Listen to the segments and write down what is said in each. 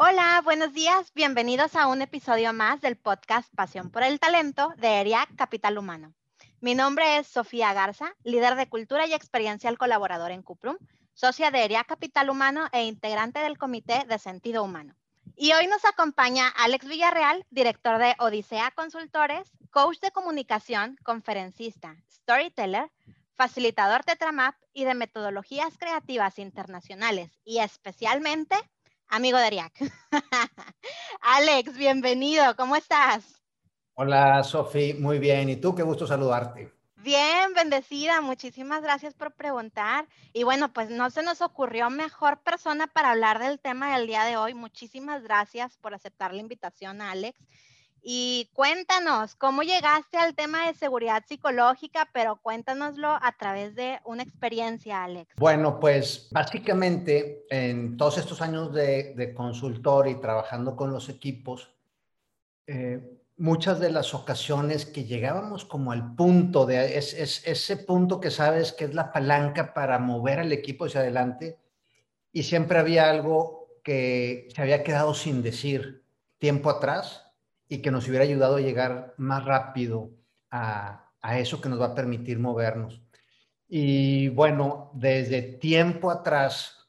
Hola, buenos días. Bienvenidos a un episodio más del podcast Pasión por el Talento de ERIAC Capital Humano. Mi nombre es Sofía Garza, líder de cultura y experiencial colaborador en Cuprum, socia de ERIAC Capital Humano e integrante del Comité de Sentido Humano. Y hoy nos acompaña Alex Villarreal, director de Odisea Consultores, coach de comunicación, conferencista, storyteller, facilitador Tetramap y de metodologías creativas internacionales y especialmente amigo de Ariac. Alex, bienvenido, ¿cómo estás? Hola, Sofi, muy bien. ¿Y tú? Qué gusto saludarte. Bien, bendecida. Muchísimas gracias por preguntar. Y bueno, pues no se nos ocurrió mejor persona para hablar del tema del día de hoy. Muchísimas gracias por aceptar la invitación, Alex. Y cuéntanos, ¿cómo llegaste al tema de seguridad psicológica? Pero cuéntanoslo a través de una experiencia, Alex. Bueno, pues básicamente en todos estos años de, consultor y trabajando con los equipos, eh, muchas de las ocasiones que llegábamos como al punto de es, ese punto que sabes que es la palanca para mover al equipo hacia adelante y siempre había algo que se había quedado sin decir tiempo atrás y que nos hubiera ayudado a llegar más rápido a, eso que nos va a permitir movernos. Y bueno, desde tiempo atrás,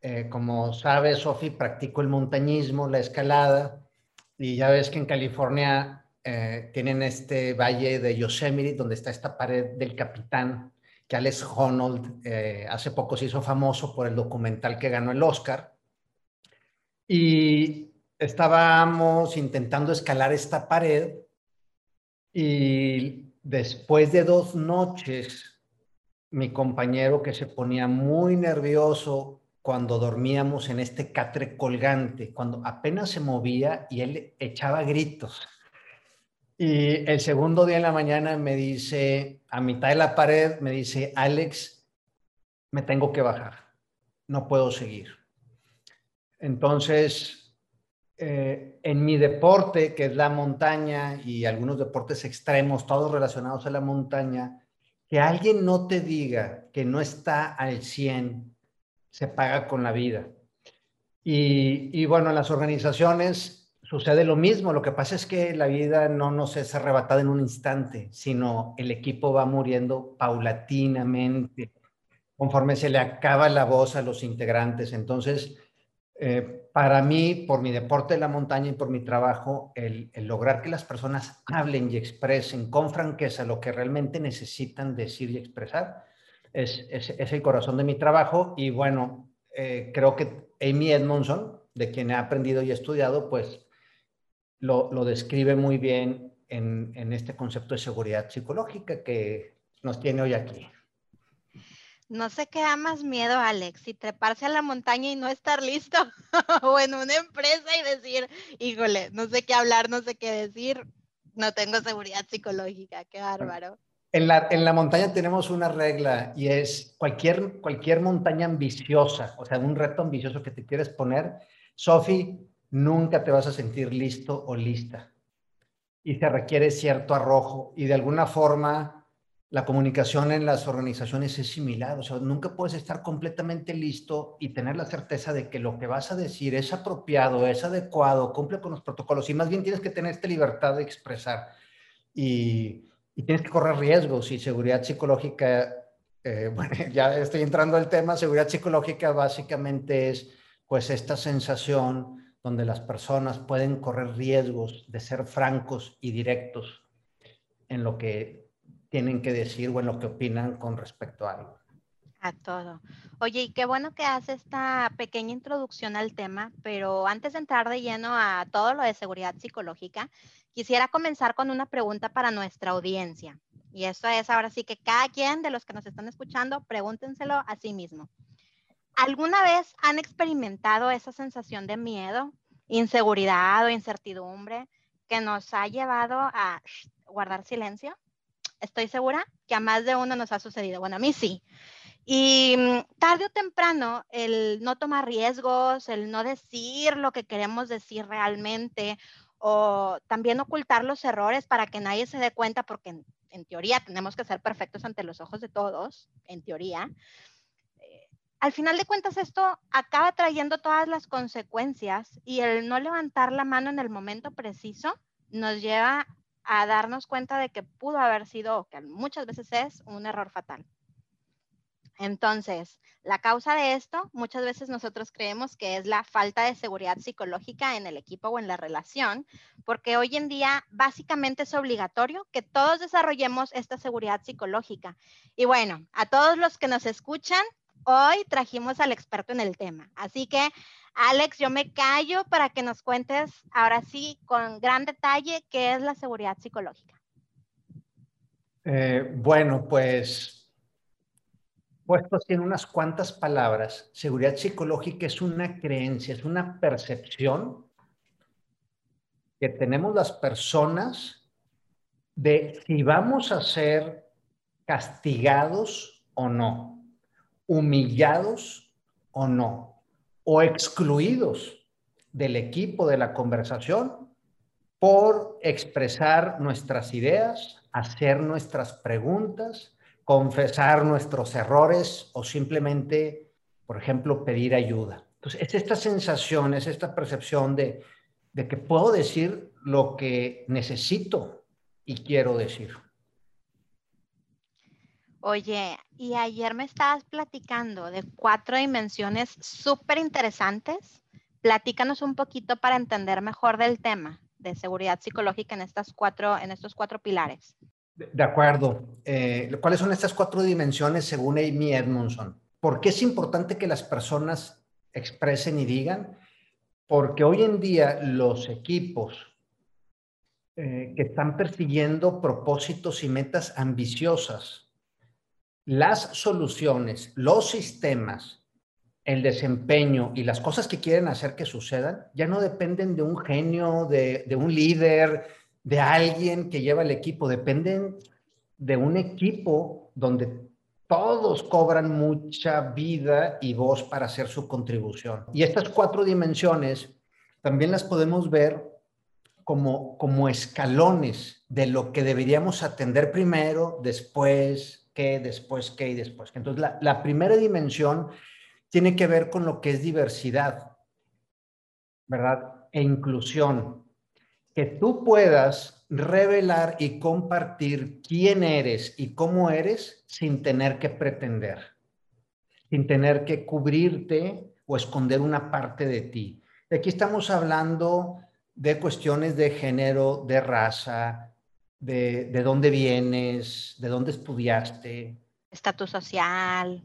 eh, como sabes, Sofi, practico el montañismo, la escalada, y ya ves que en California eh, tienen este valle de Yosemite, donde está esta pared del capitán, que Alex Honnold eh, hace poco se hizo famoso por el documental que ganó el Oscar. Y estábamos intentando escalar esta pared y después de dos noches, mi compañero que se ponía muy nervioso cuando dormíamos en este catre colgante, cuando apenas se movía y él echaba gritos. Y el segundo día en la mañana me dice, a mitad de la pared, me dice, Alex, me tengo que bajar, no puedo seguir. Entonces eh, en mi deporte, que es la montaña y algunos deportes extremos, todos relacionados a la montaña, que alguien no te diga que no está al 100, se paga con la vida. Y, y bueno, en las organizaciones sucede lo mismo. Lo que pasa es que la vida no nos es arrebatada en un instante, sino el equipo va muriendo paulatinamente, conforme se le acaba la voz a los integrantes. Entonces, eh, para mí, por mi deporte de la montaña y por mi trabajo, el, lograr que las personas hablen y expresen con franqueza lo que realmente necesitan decir y expresar es, el corazón de mi trabajo. Y bueno, eh, creo que Amy Edmondson, de quien he aprendido y estudiado, pues lo, describe muy bien en, en este concepto de seguridad psicológica que nos tiene hoy aquí. No sé qué da más miedo, Alex, si treparse a la montaña y no estar listo, o en una empresa y decir, híjole, no sé qué hablar, no sé qué decir, no tengo seguridad psicológica, qué bárbaro. En la, en la montaña tenemos una regla y es cualquier, cualquier montaña ambiciosa, o sea, un reto ambicioso que te quieres poner, Sofi, nunca te vas a sentir listo o lista. Y se requiere cierto arrojo y de alguna forma la comunicación en las organizaciones es similar, o sea, nunca puedes estar completamente listo y tener la certeza de que lo que vas a decir es apropiado, es adecuado, cumple con los protocolos y más bien tienes que tener esta libertad de expresar y, tienes que correr riesgos y seguridad psicológica, eh, bueno, ya estoy entrando al tema, seguridad psicológica básicamente es pues esta sensación donde las personas pueden correr riesgos de ser francos y directos en lo que tienen que decir o en lo que opinan con respecto a algo. A todo. Oye, y qué bueno que hace esta pequeña introducción al tema, pero antes de entrar de lleno a todo lo de seguridad psicológica, quisiera comenzar con una pregunta para nuestra audiencia. Y eso es ahora sí que cada quien de los que nos están escuchando, pregúntenselo a sí mismo. ¿Alguna vez han experimentado esa sensación de miedo inseguridad o incertidumbre que nos ha llevado a guardar silencio. Estoy segura que a más de uno nos ha sucedido. Bueno, a mí sí. Y mm, tarde o temprano, el no tomar riesgos, el no decir lo que queremos decir realmente, o también ocultar los errores para que nadie se dé cuenta, porque en, teoría tenemos que ser perfectos ante los ojos de todos, en teoría. Eh, al final de cuentas, esto acaba trayendo todas las consecuencias y el no levantar la mano en el momento preciso nos lleva a darnos cuenta de que pudo haber sido, que muchas veces es, un error fatal. Entonces, la causa de esto, muchas veces nosotros creemos que es la falta de seguridad psicológica en el equipo o en la relación, porque hoy en día básicamente es obligatorio que todos desarrollemos esta seguridad psicológica. Y bueno, a todos los que nos escuchan, hoy trajimos al experto en el tema. Así que, Alex, yo me callo para que nos cuentes ahora sí con gran detalle qué es la seguridad psicológica. Eh, bueno, pues Puesto así en unas cuantas palabras, seguridad psicológica es una creencia, es una percepción que tenemos las personas de si vamos a ser castigados o no, humillados o no, o excluidos del equipo de la conversación por expresar nuestras ideas, hacer nuestras preguntas, confesar nuestros errores o simplemente, por ejemplo, pedir ayuda. Entonces, es esta sensación, es esta percepción de, de que puedo decir lo que necesito y quiero decir. Oye, y ayer me estabas platicando de cuatro dimensiones súper interesantes. Platícanos un poquito para entender mejor del tema de seguridad psicológica en, estas cuatro, en estos cuatro pilares. De acuerdo. Eh, ¿Cuáles son estas cuatro dimensiones según Amy Edmondson? ¿Por qué es importante que las personas expresen y digan? Porque hoy en día los equipos eh, que están persiguiendo propósitos y metas ambiciosas, las soluciones, los sistemas, el desempeño y las cosas que quieren hacer que sucedan ya no dependen de un genio, de, un líder, de alguien que lleva el equipo, dependen de un equipo donde todos cobran mucha vida y voz para hacer su contribución. Y estas cuatro dimensiones también las podemos ver como, como escalones de lo que deberíamos atender primero, después qué, después qué y después qué. Entonces, la, la primera dimensión tiene que ver con lo que es diversidad, ¿verdad? E inclusión que tú puedas revelar y compartir quién eres y cómo eres sin tener que pretender, sin tener que cubrirte o esconder una parte de ti. Aquí estamos hablando de cuestiones de género, de raza, de, de dónde vienes, de dónde estudiaste. Estatus social.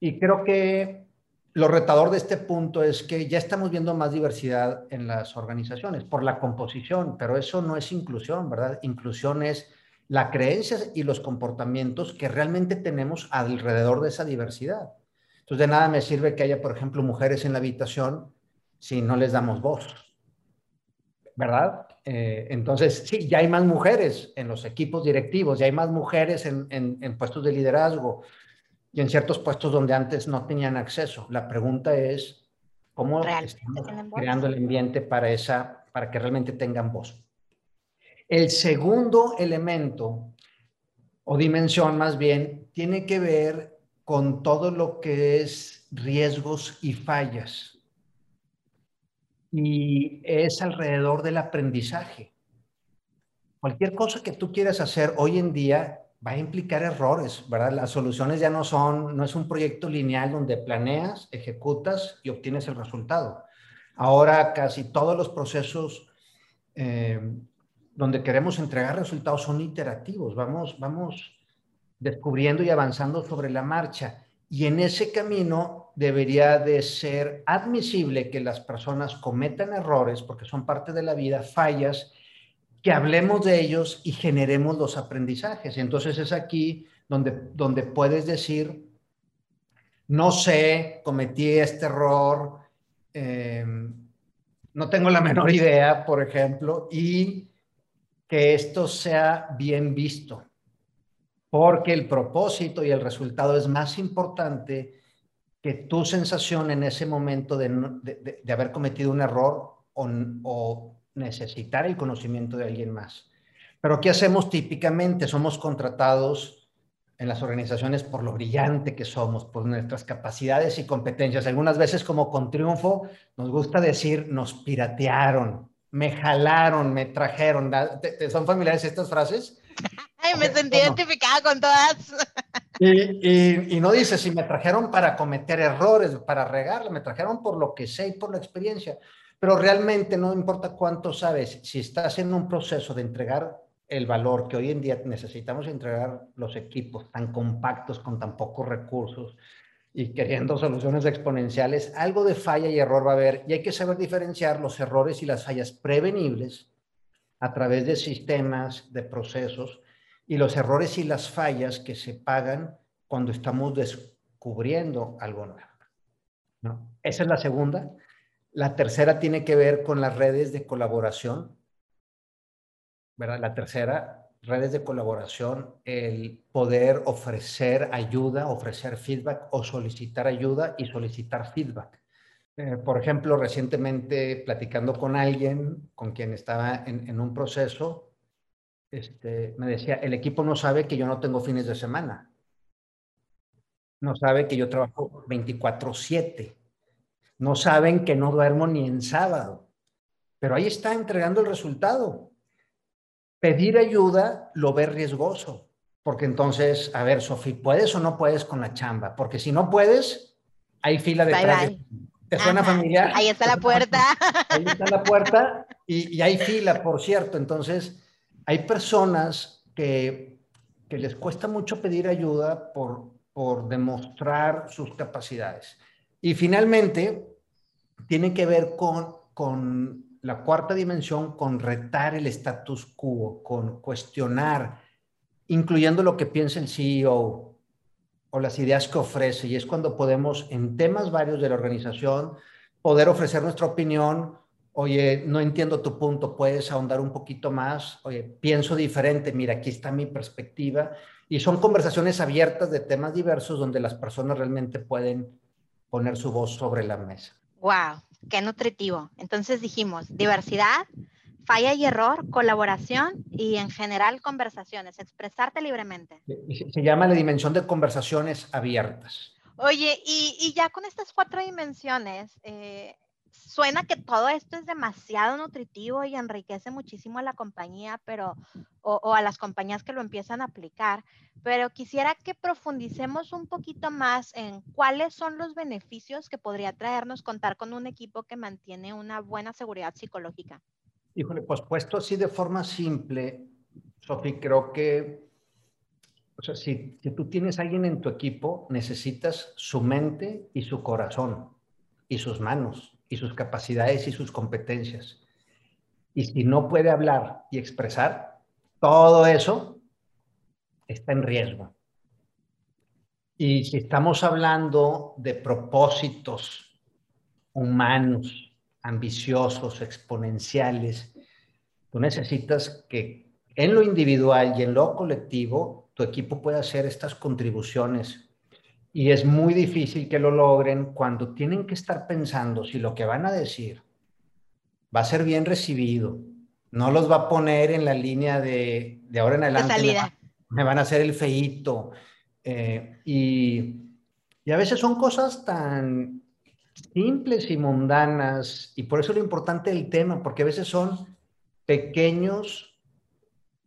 Y creo que lo retador de este punto es que ya estamos viendo más diversidad en las organizaciones por la composición, pero eso no es inclusión, ¿verdad? Inclusión es la creencia y los comportamientos que realmente tenemos alrededor de esa diversidad. Entonces, de nada me sirve que haya, por ejemplo, mujeres en la habitación si no les damos voz, ¿verdad? Eh, entonces, sí, ya hay más mujeres en los equipos directivos, ya hay más mujeres en, en puestos de liderazgo, y en ciertos puestos donde antes no tenían acceso. La pregunta es, ¿cómo estamos creando el ambiente para, esa, para que realmente tengan voz? El segundo elemento, o dimensión más bien, tiene que ver con todo lo que es riesgos y fallas. Y es alrededor del aprendizaje. Cualquier cosa que tú quieras hacer hoy en día va a implicar errores, ¿verdad? Las soluciones ya no son, no es un proyecto lineal donde planeas, ejecutas y obtienes el resultado. Ahora casi todos los procesos eh, donde queremos entregar resultados son iterativos, vamos, vamos descubriendo y avanzando sobre la marcha. Y en ese camino debería de ser admisible que las personas cometan errores porque son parte de la vida, fallas, que hablemos de ellos y generemos los aprendizajes. Entonces es aquí donde, donde puedes decir, no sé, cometí este error, em, no tengo la menor idea, por ejemplo, y que esto sea bien visto, porque el propósito y el resultado es más importante que tu sensación en ese momento de, haber cometido un error o, o necesitar el conocimiento de alguien más. Pero ¿qué hacemos típicamente? Somos contratados en las organizaciones por lo brillante que somos, por nuestras capacidades y competencias. Algunas veces como con triunfo nos gusta decir, nos piratearon, me jalaron, me trajeron. ¿Te, son familiares estas frases? Ay, me sentí identificada con todas. Y, no dice si me trajeron para cometer errores, para regarle, me trajeron por lo que sé y por la experiencia. Pero realmente no importa cuánto sabes, si estás en un proceso de entregar el valor que hoy en día necesitamos entregar los equipos tan compactos con tan pocos recursos y queriendo soluciones exponenciales, algo de falla y error va a haber y hay que saber diferenciar los errores y las fallas prevenibles a través de sistemas, de procesos y los errores y las fallas que se pagan cuando estamos descubriendo algo nuevo. Esa es la segunda. La tercera tiene que ver con las redes de colaboración la tercera, redes de colaboración, el poder ofrecer ayuda, ofrecer feedback o solicitar ayuda y solicitar feedback. Eh, por ejemplo, recientemente platicando con alguien con quien estaba en, un proceso, este, me decía, el equipo no sabe que yo no tengo fines de semana. No sabe que yo trabajo 24/7. No saben que no duermo ni en sábado. Pero ahí está entregando el resultado pedir ayuda lo ve riesgoso, porque entonces, a ver, Sofi, ¿puedes o no puedes con la chamba? Porque si no puedes, hay fila detrás. Bye, ¿Te suena familiar? Ahí está la puerta. Ahí está la puerta y, hay fila, por cierto. Entonces, hay personas que, les cuesta mucho pedir ayuda por, por demostrar sus capacidades. Y finalmente, tiene que ver con, con la cuarta dimensión con retar el status quo, con cuestionar, incluyendo lo que piensa el CEO o las ideas que ofrece. Y es cuando podemos, en temas varios de la organización, poder ofrecer nuestra opinión. Oye, no entiendo tu punto, puedes ahondar un poquito más. Oye, pienso diferente, mira, aquí está mi perspectiva. Y son conversaciones abiertas de temas diversos donde las personas realmente pueden poner su voz sobre la mesa. Wow, qué nutritivo. Entonces dijimos diversidad, falla y error, colaboración y en general conversaciones, expresarte libremente. Se llama la dimensión de conversaciones abiertas. Oye, y, ya con estas cuatro dimensiones, eh, suena que todo esto es demasiado nutritivo y enriquece muchísimo a la compañía, pero, o, a las compañías que lo empiezan a aplicar, pero quisiera que profundicemos un poquito más en cuáles son los beneficios que podría traernos contar con un equipo que mantiene una buena seguridad psicológica. Híjole, pues puesto así de forma simple, Sofi, creo que, o sea, si, si tú tienes a alguien en tu equipo, necesitas su mente y su corazón y sus manos y sus capacidades y sus competencias. Y si no puede hablar y expresar, todo eso está en riesgo. Y si estamos hablando de propósitos humanos, ambiciosos, exponenciales, tú necesitas que en lo individual y en lo colectivo, tu equipo pueda hacer estas contribuciones y es muy difícil que lo logren cuando tienen que estar pensando si lo que van a decir va a ser bien recibido. No los va a poner en la línea de, de ahora en adelante. Me, van a hacer el feíto. Eh, y, y a veces son cosas tan simples y mundanas. Y por eso lo importante del tema, porque a veces son pequeños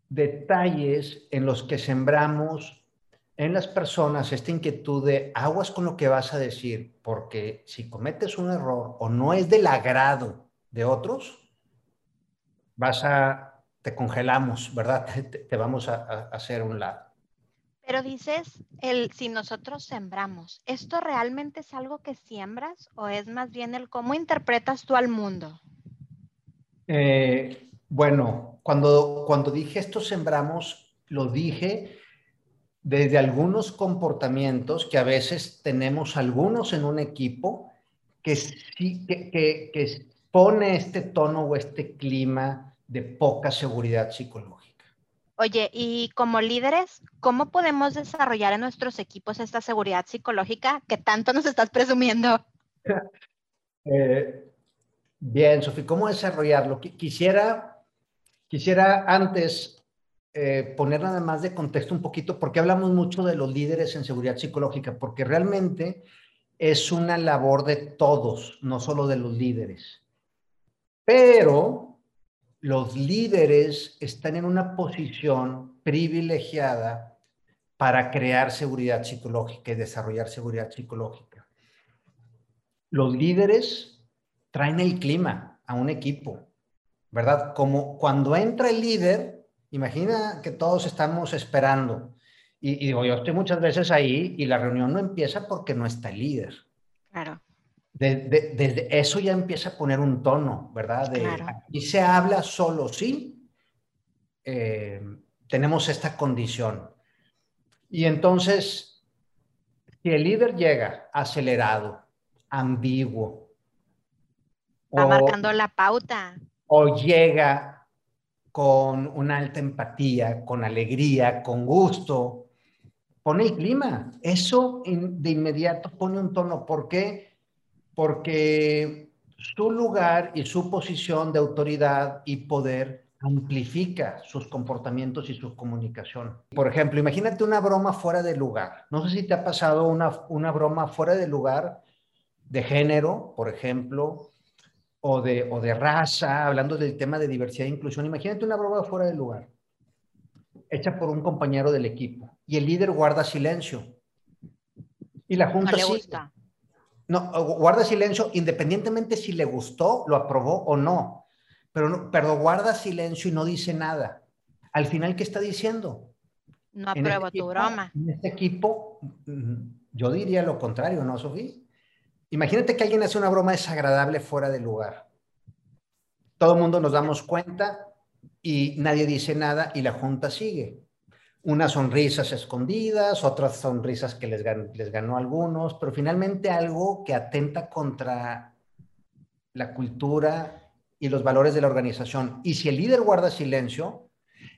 detalles en los que sembramos en las personas esta inquietud de aguas con lo que vas a decir, porque si cometes un error o no es del agrado de otros, vas a, te congelamos, ¿verdad? Te, vamos a, a, hacer un lado. Pero dices, el si nosotros sembramos, ¿esto realmente es algo que siembras o es más bien el cómo interpretas tú al mundo? Eh, bueno, cuando, cuando dije esto sembramos, lo dije desde algunos comportamientos que a veces tenemos algunos en un equipo que, sí, que, pone este tono o este clima de poca seguridad psicológica. Oye, y como líderes, ¿cómo podemos desarrollar en nuestros equipos esta seguridad psicológica que tanto nos estás presumiendo? Eh, bien, Sofía, ¿cómo desarrollarlo? Quisiera, quisiera antes eh, poner nada más de contexto un poquito, porque hablamos mucho de los líderes en seguridad psicológica, porque realmente es una labor de todos, no solo de los líderes. Pero los líderes están en una posición privilegiada para crear seguridad psicológica y desarrollar seguridad psicológica. Los líderes traen el clima a un equipo, ¿verdad? Como cuando entra el líder, imagina que todos estamos esperando. Y, digo, yo estoy muchas veces ahí y la reunión no empieza porque no está el líder. Claro. Desde, eso ya empieza a poner un tono, ¿verdad? De, Aquí se habla solo, sí. Eh, tenemos esta condición. Y entonces, si el líder llega acelerado, ambiguo, va marcando la pauta. O llega con una alta empatía, con alegría, con gusto, pone el clima. Eso de inmediato pone un tono. ¿Por qué? porque su lugar y su posición de autoridad y poder amplifica sus comportamientos y su comunicación. Por ejemplo, imagínate una broma fuera de lugar. No sé si te ha pasado una, una broma fuera de lugar de género, por ejemplo, o de, o de raza, hablando del tema de diversidad e inclusión. Imagínate una broma fuera de lugar, hecha por un compañero del equipo, y el líder guarda silencio. Y la junta no gusta. No, guarda silencio independientemente si le gustó, lo aprobó o no. Pero, pero guarda silencio y no dice nada. Al final, ¿qué está diciendo? No apruebo este tu broma. En este equipo, mm, yo diría lo contrario, ¿no, Sofía? Imagínate que alguien hace una broma desagradable fuera de lugar. Todo el mundo nos damos cuenta y nadie dice nada y la junta sigue unas sonrisas escondidas, otras sonrisas que les, ganó algunos, pero finalmente algo que atenta contra la cultura y los valores de la organización. Y si el líder guarda silencio,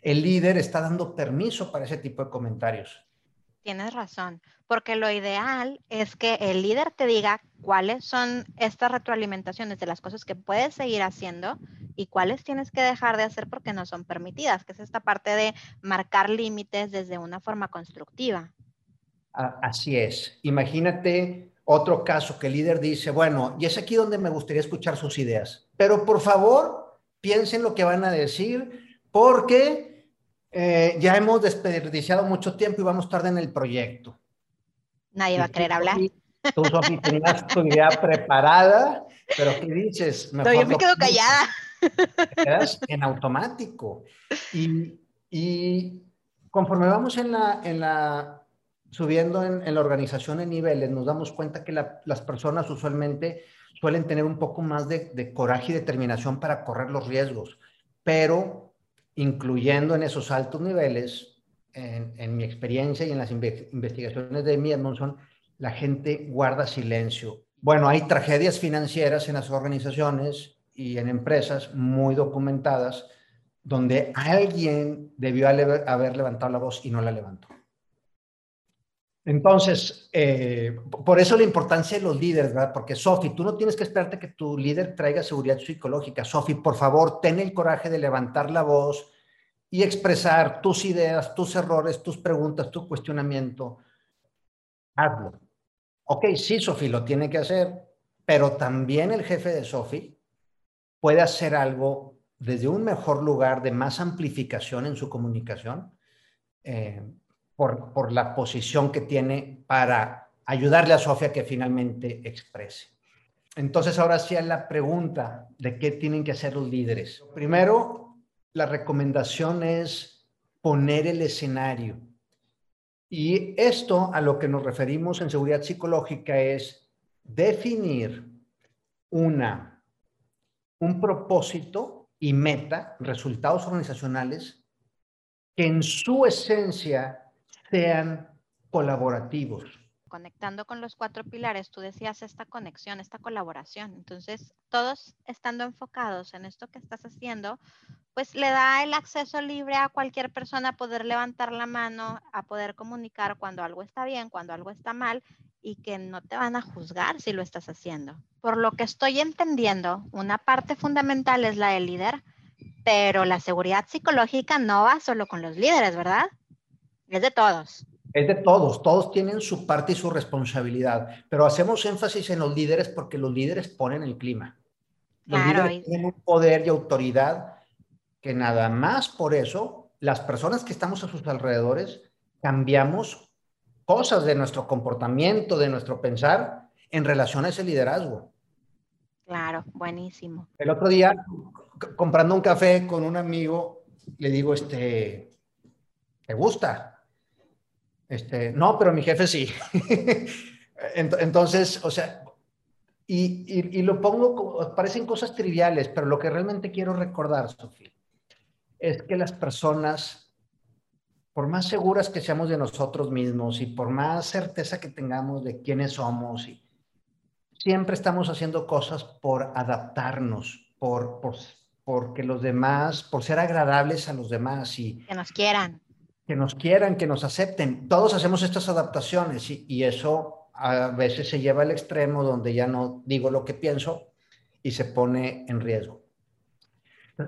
el líder está dando permiso para ese tipo de comentarios. Tienes razón, porque lo ideal es que el líder te diga cuáles son estas retroalimentaciones de las cosas que puedes seguir haciendo y cuáles tienes que dejar de hacer porque no son permitidas, que es esta parte de marcar límites desde una forma constructiva. Así es. Imagínate otro caso que el líder dice, bueno, y es aquí donde me gustaría escuchar sus ideas, pero por favor, piensen lo que van a decir porque eh, ya hemos desperdiciado mucho tiempo y vamos tarde en el proyecto. Nadie va a querer hablar. Tú, Sofi, tenías tu idea preparada, pero ¿qué dices? no, yo me quedo callada. quedas en automático. Y, y, conforme vamos en la, en la subiendo en, en, la organización en niveles, nos damos cuenta que las personas usualmente suelen tener un poco más de, de coraje y determinación para correr los riesgos, pero incluyendo en esos altos niveles, en, mi experiencia y en las investigaciones de mi Edmondson, la gente guarda silencio. Bueno, hay tragedias financieras en las organizaciones y en empresas muy documentadas donde alguien debió haber levantado la voz y no la levantó. Entonces, eh, por eso la importancia de los líderes, ¿verdad? Porque Sofi, tú no tienes que esperarte que tu líder traiga seguridad psicológica. Sofi, por favor, ten el coraje de levantar la voz y expresar tus ideas, tus errores, tus preguntas, tu cuestionamiento. Hazlo. Ok, sí, Sofi lo tiene que hacer, pero también el jefe de Sofi puede hacer algo desde un mejor lugar de más amplificación en su comunicación. Eh, por, la posición que tiene para ayudarle a Sofía que finalmente exprese. Entonces, ahora sí a la pregunta de qué tienen que hacer los líderes. Primero, la recomendación es poner el escenario. Y esto a lo que nos referimos en seguridad psicológica es definir una, un propósito y meta, resultados organizacionales, que en su esencia sean colaborativos. conectando con los cuatro pilares, tú decías esta conexión, esta colaboración. Entonces, todos estando enfocados en esto que estás haciendo, pues le da el acceso libre a cualquier persona a poder levantar la mano, a poder comunicar cuando algo está bien, cuando algo está mal y que no te van a juzgar si lo estás haciendo. Por lo que estoy entendiendo, una parte fundamental es la del líder, pero la seguridad psicológica no va solo con los líderes, ¿verdad? Es de todos. Es de todos, todos tienen su parte y su responsabilidad, pero hacemos énfasis en los líderes porque los líderes ponen el clima. Los líderes tienen un poder y autoridad que nada más por eso las personas que estamos a sus alrededores cambiamos cosas de nuestro comportamiento, de nuestro pensar en relación a ese liderazgo. Claro, buenísimo. El otro día, comprando un café con un amigo, le digo, este, ¿te gusta? Este, no, pero mi jefe sí. Entonces, o sea, y, lo pongo, parecen cosas triviales, pero lo que realmente quiero recordar, Sofía, es que las personas, por más seguras que seamos de nosotros mismos y por más certeza que tengamos de quiénes somos, y, siempre estamos haciendo cosas por adaptarnos, por, por, porque los demás, por ser agradables a los demás y... Que nos quieran. Que nos quieran, que nos acepten. Todos hacemos estas adaptaciones y, eso a veces se lleva al extremo donde ya no digo lo que pienso y se pone en riesgo.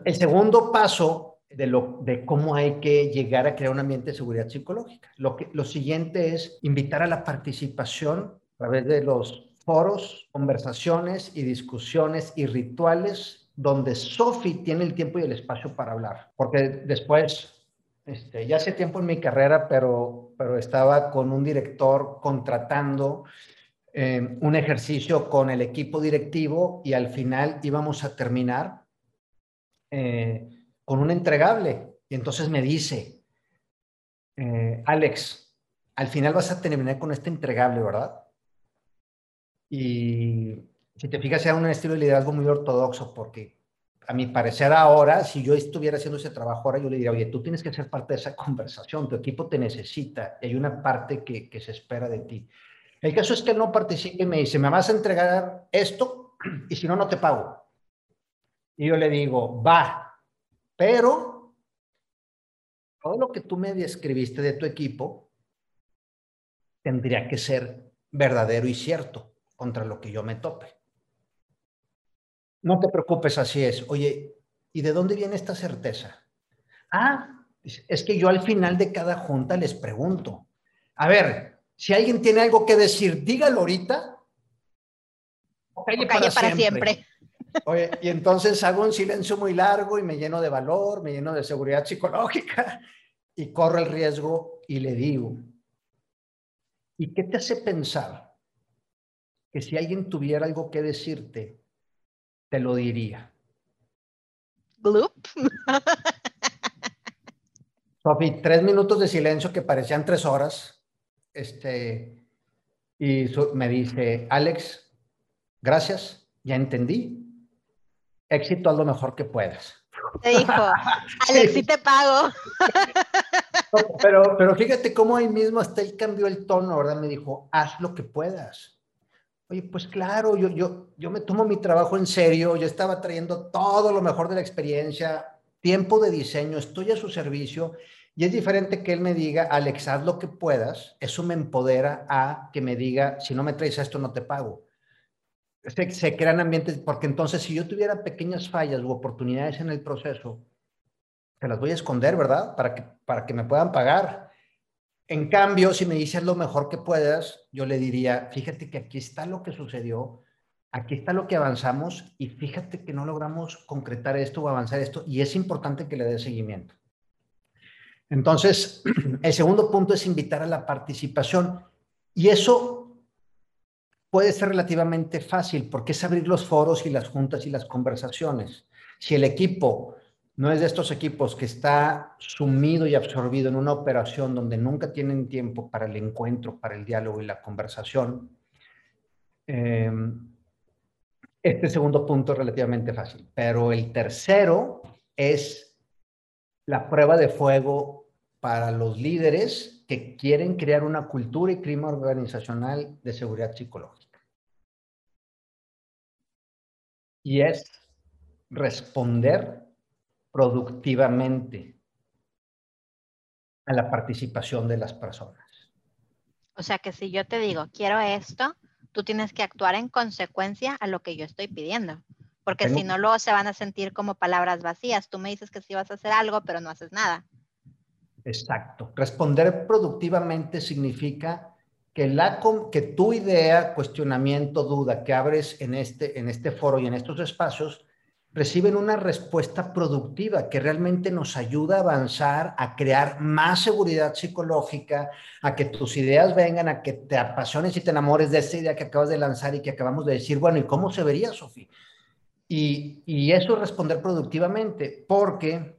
El segundo paso de, lo, de cómo hay que llegar a crear un ambiente de seguridad psicológica. Lo, que, lo siguiente es invitar a la participación a través de los foros, conversaciones y discusiones y rituales donde Sophie tiene el tiempo y el espacio para hablar. Porque después, este, ya hace tiempo en mi carrera, pero, pero estaba con un director contratando eh, un ejercicio con el equipo directivo y al final íbamos a terminar eh, con un entregable. Y entonces me dice, eh, Alex, al final vas a terminar con este entregable, ¿verdad? Y si te fijas, era un estilo de liderazgo muy ortodoxo, porque a mi parecer ahora, si yo estuviera haciendo ese trabajo ahora, yo le diría, oye, tú tienes que ser parte de esa conversación, tu equipo te necesita, y hay una parte que, que se espera de ti. El caso es que no participe y me dice, me vas a entregar esto y si no, no te pago. Y yo le digo, va, pero todo lo que tú me describiste de tu equipo tendría que ser verdadero y cierto contra lo que yo me tope. No te preocupes, así es. Oye, ¿y de dónde viene esta certeza? Ah, es que yo al final de cada junta les pregunto, a ver, si alguien tiene algo que decir, dígalo ahorita. O calle, para, siempre. Oye, y entonces hago un silencio muy largo y me lleno de valor, me lleno de seguridad psicológica y corro el riesgo y le digo, ¿y qué te hace pensar que si alguien tuviera algo que decirte, te lo diría? Bloop. Sofi, tres minutos de silencio que parecían tres horas. Este, y me dice, Alex, gracias, ya entendí éxito haz lo mejor que puedas. Te dijo, Alex, sí te pago. Pero, pero fíjate cómo ahí mismo hasta él cambió el tono, ¿verdad? Me dijo, haz lo que puedas. Oye, pues claro, yo, yo, yo me tomo mi trabajo en serio, yo estaba trayendo todo lo mejor de la experiencia, tiempo de diseño, estoy a su servicio y es diferente que él me diga, Alex, haz lo que puedas, eso me empodera a que me diga, si no me traes esto, no te pago se, crean ambientes, porque entonces si yo tuviera pequeñas fallas u oportunidades en el proceso, te las voy a esconder, ¿verdad? Para que, para que me puedan pagar. En cambio, si me dices lo mejor que puedas, yo le diría, fíjate que aquí está lo que sucedió, aquí está lo que avanzamos y fíjate que no logramos concretar esto o avanzar esto y es importante que le dé seguimiento. Entonces, el segundo punto es invitar a la participación y eso puede ser relativamente fácil porque es abrir los foros y las juntas y las conversaciones. Si el equipo no es de estos equipos que está sumido y absorbido en una operación donde nunca tienen tiempo para el encuentro, para el diálogo y la conversación, em, este segundo punto es relativamente fácil. Pero el tercero es la prueba de fuego para los líderes que quieren crear una cultura y clima organizacional de seguridad psicológica. Y es responder productivamente a la participación de las personas. O sea que si yo te digo, quiero esto, tú tienes que actuar en consecuencia a lo que yo estoy pidiendo. Porque si no, luego se van a sentir como palabras vacías. Tú me dices que sí vas a hacer algo, pero no haces nada. Exacto. Responder productivamente significa que, la, que tu idea, cuestionamiento, duda que abres en este, en este foro y en estos espacios reciben una respuesta productiva que realmente nos ayuda a avanzar, a crear más seguridad psicológica, a que tus ideas vengan, a que te apasiones y te enamores de esa idea que acabas de lanzar y que acabamos de decir, bueno, ¿y cómo se vería, Sofía? Y, eso es responder productivamente, porque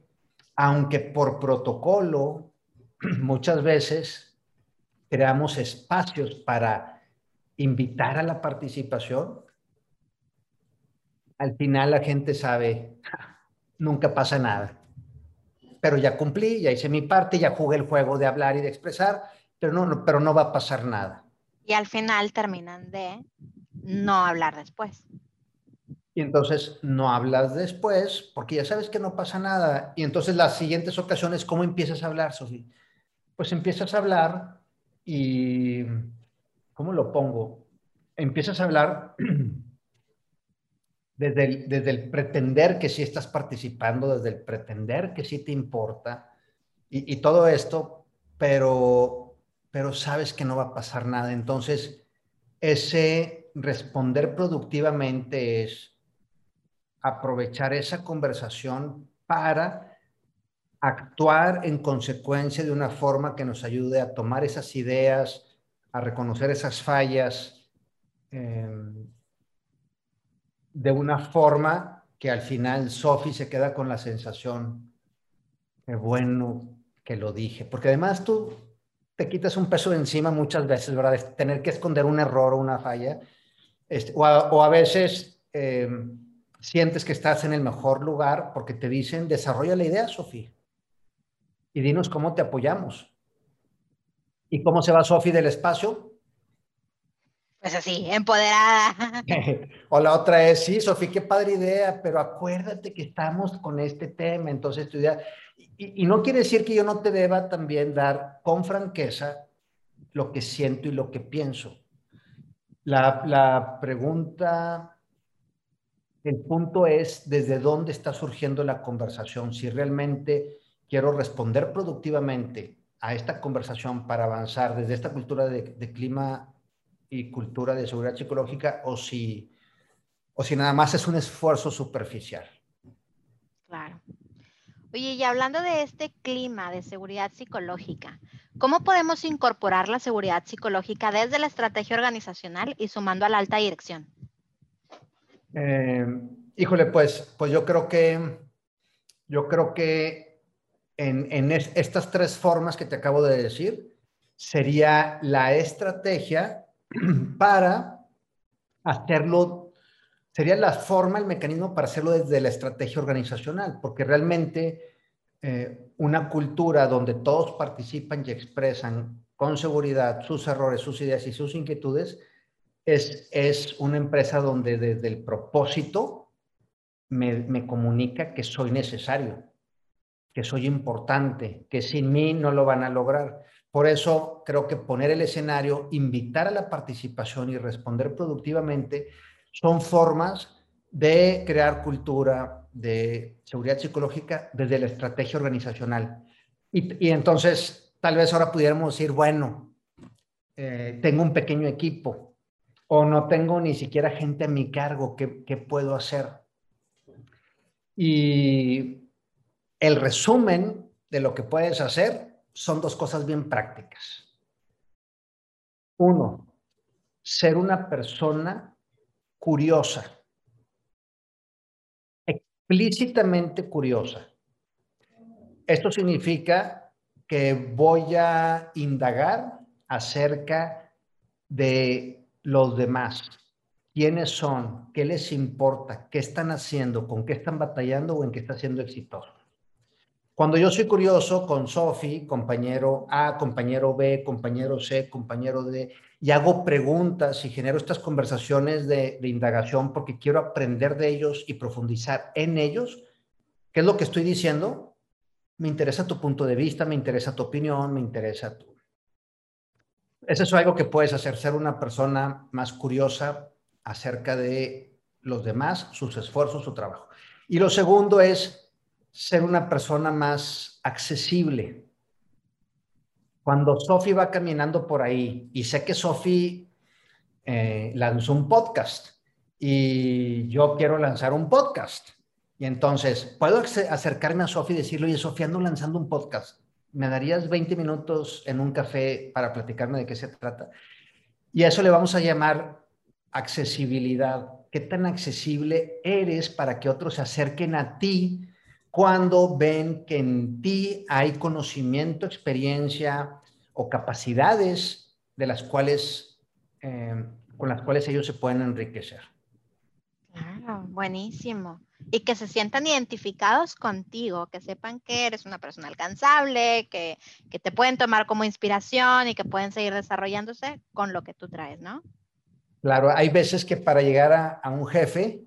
aunque por protocolo muchas veces creamos espacios para invitar a la participación, al final la gente sabe, nunca pasa nada. Pero ya cumplí, ya hice mi parte, ya jugué el juego de hablar y de expresar, pero no, pero no va a pasar nada. Y al final terminan de no hablar después. Y entonces no hablas después porque ya sabes que no pasa nada. Y entonces las siguientes ocasiones, ¿cómo empiezas a hablar, Sofía? Pues empiezas a hablar y, ¿cómo lo pongo? Empiezas a hablar desde el, desde el pretender que sí estás participando, desde el pretender que sí te importa y, y todo esto, pero, pero sabes que no va a pasar nada. Entonces, ese responder productivamente es aprovechar esa conversación para actuar en consecuencia de una forma que nos ayude a tomar esas ideas, a reconocer esas fallas, em, de una forma que al final Sophie se queda con la sensación, de bueno que lo dije, porque además tú te quitas un peso de encima muchas veces, ¿verdad? Tener que esconder un error o una falla, este, o, a, veces... Em, sientes que estás en el mejor lugar porque te dicen, desarrolla la idea, Sofía. Y dinos cómo te apoyamos. ¿Y cómo se va Sofía del espacio? Pues así, empoderada. o la otra es, sí, Sofía, qué padre idea, pero acuérdate que estamos con este tema, entonces tu idea... Y, y no quiere decir que yo no te deba también dar con franqueza lo que siento y lo que pienso. La, la pregunta el punto es desde dónde está surgiendo la conversación. Si realmente quiero responder productivamente a esta conversación para avanzar desde esta cultura de, clima y cultura de seguridad psicológica o si, o si nada más es un esfuerzo superficial. Claro. Oye, y hablando de este clima de seguridad psicológica, ¿cómo podemos incorporar la seguridad psicológica desde la estrategia organizacional y sumando a la alta dirección? Eh, híjole, pues, pues yo creo que, yo creo que en, estas tres formas que te acabo de decir, sería la estrategia para hacerlo, sería la forma, el mecanismo para hacerlo desde la estrategia organizacional, porque realmente eh, una cultura donde todos participan y expresan con seguridad sus errores, sus ideas y sus inquietudes, es, una empresa donde desde el propósito me, comunica que soy necesario, que soy importante, que sin mí no lo van a lograr. Por eso creo que poner el escenario, invitar a la participación y responder productivamente son formas de crear cultura de seguridad psicológica desde la estrategia organizacional. Y, entonces, tal vez ahora pudiéramos decir, bueno, eh, tengo un pequeño equipo, o no tengo ni siquiera gente a mi cargo, ¿qué, qué puedo hacer? Y el resumen de lo que puedes hacer son dos cosas bien prácticas. Uno, ser una persona curiosa, explícitamente curiosa. Esto significa que voy a indagar acerca de los demás, quiénes son, qué les importa, qué están haciendo, con qué están batallando o en qué están siendo exitosos. Cuando yo soy curioso con Sofi, compañero A, compañero B, compañero C, compañero D, y hago preguntas y genero estas conversaciones de, de indagación porque quiero aprender de ellos y profundizar en ellos, ¿qué es lo que estoy diciendo? Me interesa tu punto de vista, me interesa tu opinión, me interesa tu... Eso es algo que puedes hacer, ser una persona más curiosa acerca de los demás, sus esfuerzos, su trabajo. Y lo segundo es ser una persona más accesible. Cuando Sofi va caminando por ahí, y sé que Sofi eh, lanzó un podcast, y yo quiero lanzar un podcast. Y entonces, puedo acercarme a Sofi y decirle, oye, Sofía, ando lanzando un podcast. ¿Me darías 20 minutos en un café para platicarme de qué se trata? Y a eso le vamos a llamar accesibilidad. ¿Qué tan accesible eres para que otros se acerquen a ti cuando ven que en ti hay conocimiento, experiencia o capacidades de las cuales, eh, con las cuales ellos se pueden enriquecer. Claro, buenísimo. Y que se sientan identificados contigo, que sepan que eres una persona alcanzable, que, que te pueden tomar como inspiración y que pueden seguir desarrollándose con lo que tú traes, ¿no? Claro, hay veces que para llegar a, a un jefe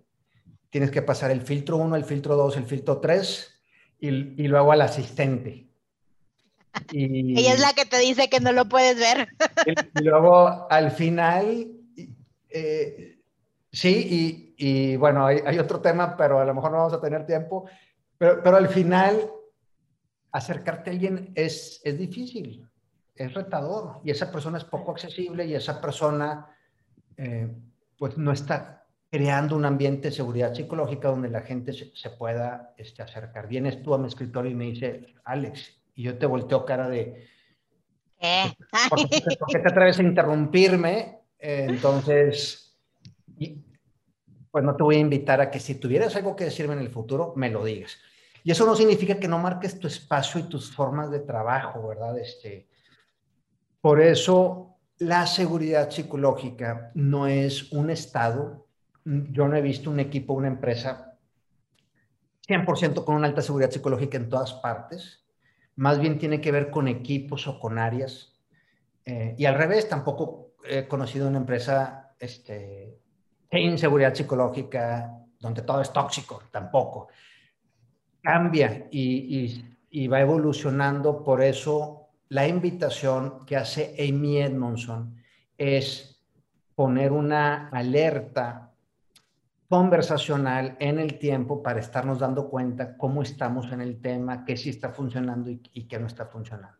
tienes que pasar el filtro 1, el filtro 2, el filtro 3 y, y luego al asistente. Y, Ella es la que te dice que no lo puedes ver. Y, luego al final, eh, sí, y, bueno, hay, hay, otro tema, pero a lo mejor no vamos a tener tiempo, pero, pero al final acercarte a alguien es, es difícil, es retador, y esa persona es poco accesible y esa persona eh, pues no está creando un ambiente de seguridad psicológica donde la gente se, pueda este, acercar. Vienes tú a mi escritorio y me dice, Alex, y yo te volteo cara de... ¿Qué? ¿Por, qué, te atreves a interrumpirme? entonces, pues no te voy a invitar a que si tuvieras algo que decirme en el futuro, me lo digas. Y eso no significa que no marques tu espacio y tus formas de trabajo, ¿verdad? Este, por eso, la seguridad psicológica no es un estado, yo no he visto un equipo, una empresa 100% con una alta seguridad psicológica en todas partes. Más bien tiene que ver con equipos o con áreas. Eh, y al revés, tampoco he conocido una empresa este, sin seguridad psicológica, donde todo es tóxico, tampoco. Cambia y, y va evolucionando. Por eso la invitación que hace Amy Edmondson es poner una alerta conversacional en el tiempo para estarnos dando cuenta cómo estamos en el tema, qué sí está funcionando y, qué no está funcionando.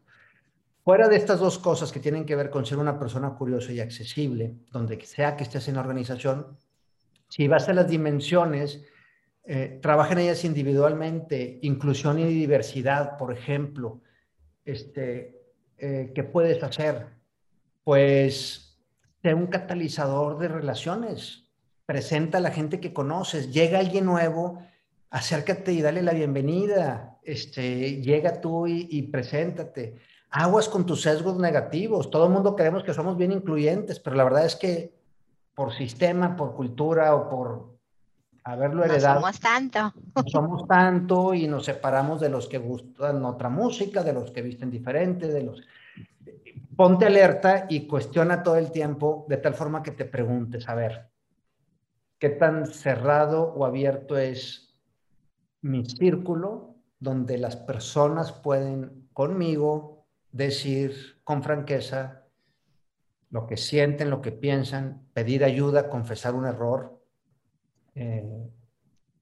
Fuera de estas dos cosas que tienen que ver con ser una persona curiosa y accesible, donde sea que estés en la organización, si vas a las dimensiones, eh, trabaja en ellas individualmente, inclusión y diversidad, por ejemplo, este, eh, ¿qué puedes hacer? Pues ser un catalizador de relaciones, presenta a la gente que conoces, llega alguien nuevo, acércate y dale la bienvenida, este, llega tú y, preséntate. Aguas con tus sesgos negativos. Todo el mundo creemos que somos bien incluyentes, pero la verdad es que por sistema, por cultura o por haberlo heredado. No somos tanto. No somos tanto y nos separamos de los que gustan otra música, de los que visten diferente, de los... Ponte alerta y cuestiona todo el tiempo de tal forma que te preguntes, a ver, qué tan cerrado o abierto es mi círculo donde las personas pueden conmigo decir con franqueza lo que sienten, lo que piensan, pedir ayuda, confesar un error. Eh,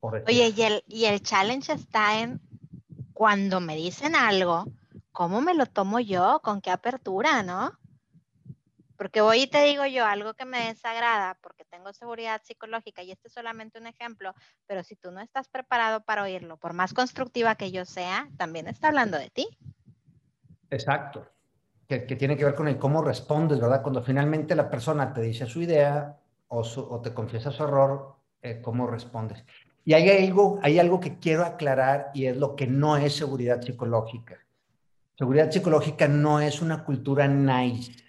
Oye, y el, y el challenge está en cuando me dicen algo, ¿cómo me lo tomo yo? ¿Con qué apertura, no? Porque hoy te digo yo algo que me desagrada porque tengo seguridad psicológica y este es solamente un ejemplo, pero si tú no estás preparado para oírlo, por más constructiva que yo sea, también está hablando de ti. Exacto. Que, tiene que ver con el cómo respondes, ¿verdad? Cuando finalmente la persona te dice su idea o, te confiesa su error, eh, ¿cómo respondes? Y hay algo, hay algo que quiero aclarar y es lo que no es seguridad psicológica. Seguridad psicológica no es una cultura nice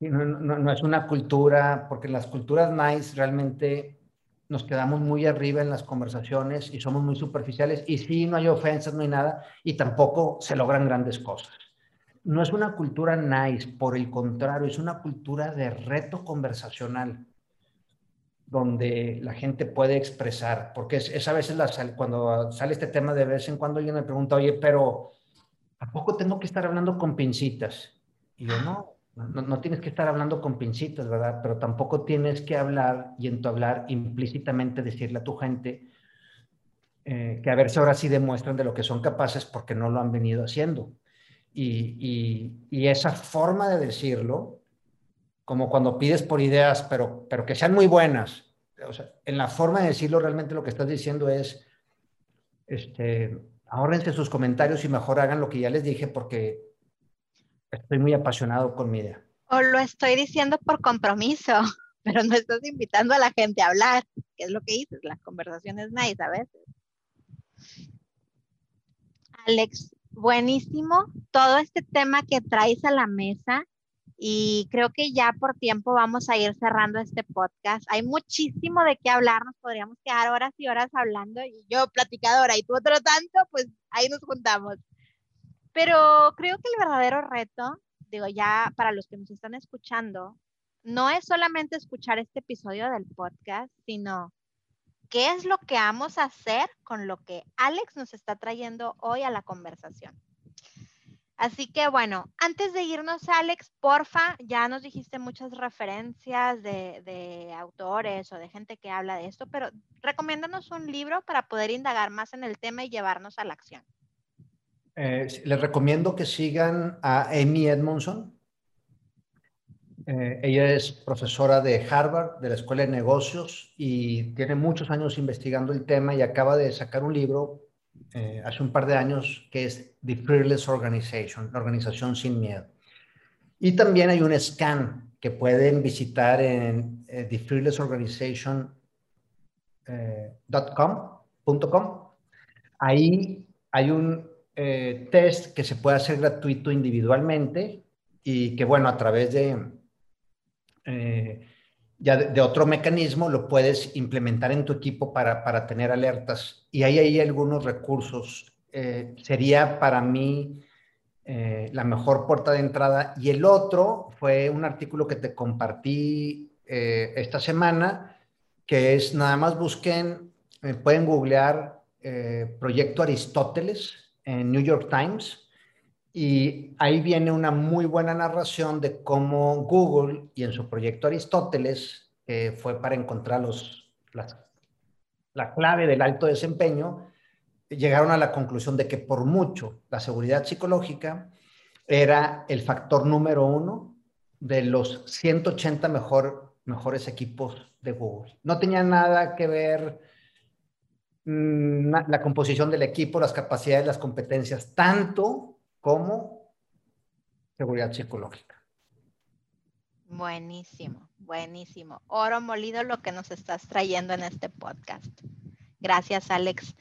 no, es una cultura, porque las culturas nice realmente nos quedamos muy arriba en las conversaciones y somos muy superficiales y sí, no hay ofensas, no hay nada y tampoco se logran grandes cosas. No es una cultura nice, por el contrario, es una cultura de reto conversacional donde la gente puede expresar, porque es, a veces la, cuando sale este tema de vez en cuando alguien me pregunta, oye, pero ¿a poco tengo que estar hablando con pincitas? Y yo no, no, tienes que estar hablando con pincitas, ¿verdad? Pero tampoco tienes que hablar y en tu hablar implícitamente decirle a tu gente eh, que a ver si ahora sí demuestran de lo que son capaces porque no lo han venido haciendo. Y, y, esa forma de decirlo, como cuando pides por ideas, pero, pero que sean muy buenas, o sea, en la forma de decirlo realmente lo que estás diciendo es, este, ahorrense sus comentarios y mejor hagan lo que ya les dije porque estoy muy apasionado con mi idea. O lo estoy diciendo por compromiso, pero no estás invitando a la gente a hablar, que es lo que dices, las conversaciones nice a veces. Alex, buenísimo todo este tema que traes a la mesa y creo que ya por tiempo vamos a ir cerrando este podcast. Hay muchísimo de qué hablar, nos podríamos quedar horas y horas hablando y yo platicadora y tú otro tanto, pues ahí nos juntamos. Pero creo que el verdadero reto, digo ya para los que nos están escuchando, no es solamente escuchar este episodio del podcast, sino qué es lo que vamos a hacer con lo que Alex nos está trayendo hoy a la conversación. Así que bueno, antes de irnos, Alex, porfa, ya nos dijiste muchas referencias de, de, autores o de gente que habla de esto, pero recomiéndanos un libro para poder indagar más en el tema y llevarnos a la acción. Eh, les recomiendo que sigan a Amy Edmondson. Eh, ella es profesora de Harvard, de la Escuela de Negocios, y tiene muchos años investigando el tema y acaba de sacar un libro eh, hace un par de años que es The Fearless Organization, la organización sin miedo. Y también hay un scan que pueden visitar en thefearlessorganization.com. Ahí hay un eh, test que se puede hacer gratuito individualmente y que, bueno, a través de, eh, ya de, otro mecanismo lo puedes implementar en tu equipo para, para tener alertas. Y hay algunos recursos. Eh, sería para mí la mejor puerta de entrada. Y el otro fue un artículo que te compartí esta semana, que es nada más busquen, pueden googlear Proyecto Aristóteles en New York Times y ahí viene una muy buena narración de cómo Google y en su proyecto Aristóteles, que fue para encontrar los, la clave del alto desempeño, llegaron a la conclusión de que por mucho la seguridad psicológica era el factor número uno de los 180 mejor, mejores equipos de Google. No tenía nada que ver la composición del equipo, las capacidades, las competencias, tanto como seguridad psicológica. Buenísimo, buenísimo. Oro molido lo que nos estás trayendo en este podcast. Gracias, Alex.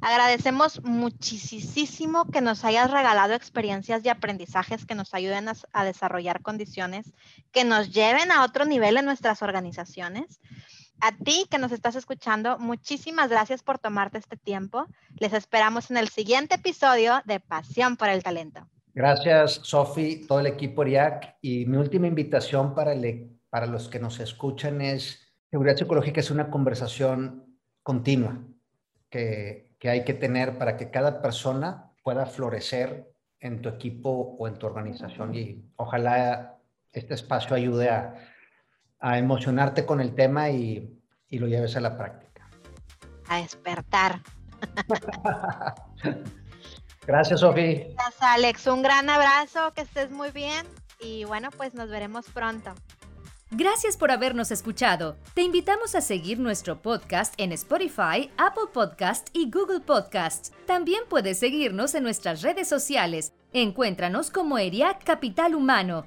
Agradecemos muchísimo que nos hayas regalado experiencias y aprendizajes que nos ayuden a, a desarrollar condiciones que nos lleven a otro nivel en nuestras organizaciones a ti que nos estás escuchando, muchísimas gracias por tomarte este tiempo. Les esperamos en el siguiente episodio de Pasión por el Talento. Gracias, Sofi, todo el equipo RIAC. Y mi última invitación para, para los que nos escuchan es, seguridad psicológica es una conversación continua que, que hay que tener para que cada persona pueda florecer en tu equipo o en tu organización. Y ojalá este espacio ayude a a emocionarte con el tema y, y lo lleves a la práctica. A despertar. Gracias, Sofi. Gracias, Alex. Un gran abrazo, que estés muy bien y bueno, pues nos veremos pronto. Gracias por habernos escuchado. Te invitamos a seguir nuestro podcast en Spotify, Apple Podcast y Google Podcasts. También puedes seguirnos en nuestras redes sociales. Encuéntranos como ERIAC Capital Humano